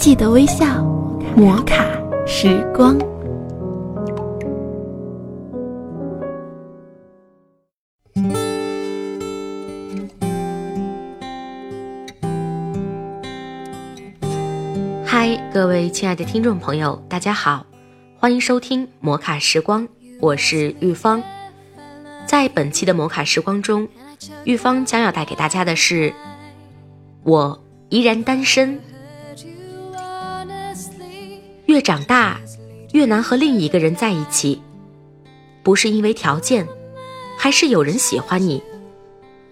记得微笑，摩卡时光。嗨，各位亲爱的听众朋友，大家好，欢迎收听摩卡时光，我是玉芳。在本期的摩卡时光中，玉芳将要带给大家的是：我依然单身。越长大，越难和另一个人在一起，不是因为条件，还是有人喜欢你，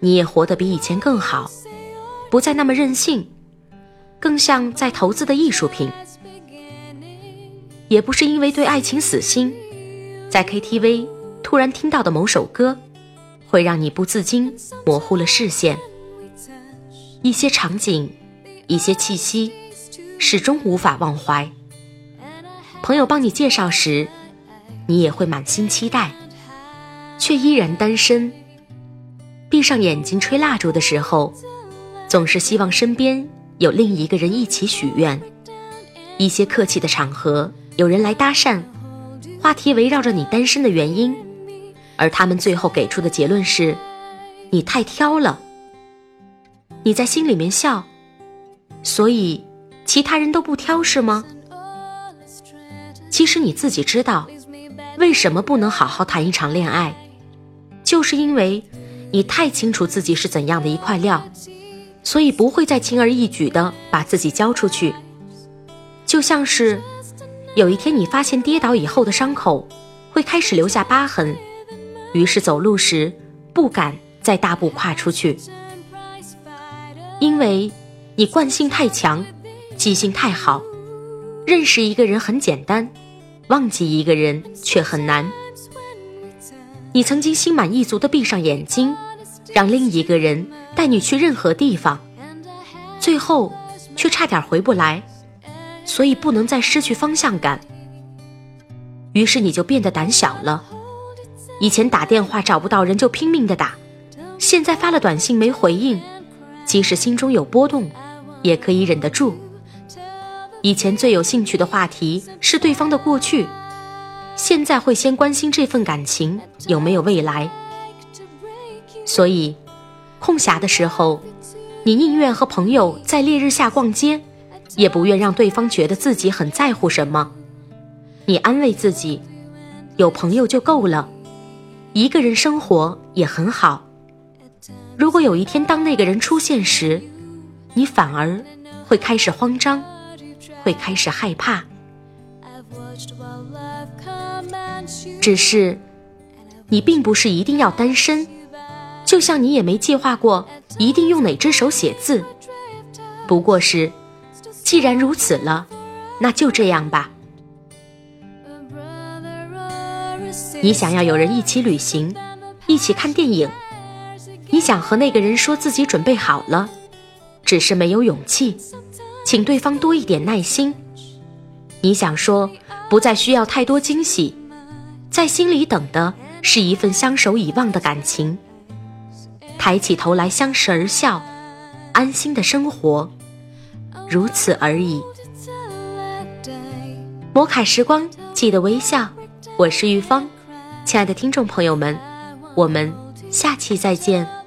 你也活得比以前更好，不再那么任性，更像在投资的艺术品。也不是因为对爱情死心，在 KTV 突然听到的某首歌，会让你不自禁模糊了视线。一些场景，一些气息，始终无法忘怀。朋友帮你介绍时，你也会满心期待，却依然单身。闭上眼睛吹蜡烛的时候，总是希望身边有另一个人一起许愿。一些客气的场合，有人来搭讪，话题围绕着你单身的原因，而他们最后给出的结论是：你太挑了。你在心里面笑，所以其他人都不挑是吗？其实你自己知道，为什么不能好好谈一场恋爱，就是因为你太清楚自己是怎样的一块料，所以不会再轻而易举的把自己交出去。就像是有一天你发现跌倒以后的伤口会开始留下疤痕，于是走路时不敢再大步跨出去，因为你惯性太强，记性太好，认识一个人很简单。忘记一个人却很难。你曾经心满意足地闭上眼睛，让另一个人带你去任何地方，最后却差点回不来，所以不能再失去方向感。于是你就变得胆小了。以前打电话找不到人就拼命的打，现在发了短信没回应，即使心中有波动，也可以忍得住。以前最有兴趣的话题是对方的过去，现在会先关心这份感情有没有未来。所以，空暇的时候，你宁愿和朋友在烈日下逛街，也不愿让对方觉得自己很在乎什么。你安慰自己，有朋友就够了，一个人生活也很好。如果有一天当那个人出现时，你反而会开始慌张。会开始害怕，只是你并不是一定要单身，就像你也没计划过一定用哪只手写字。不过是，既然如此了，那就这样吧。你想要有人一起旅行，一起看电影，你想和那个人说自己准备好了，只是没有勇气。请对方多一点耐心。你想说，不再需要太多惊喜，在心里等的是一份相守以望的感情。抬起头来，相视而笑，安心的生活，如此而已。摩卡时光，记得微笑。我是玉芳，亲爱的听众朋友们，我们下期再见。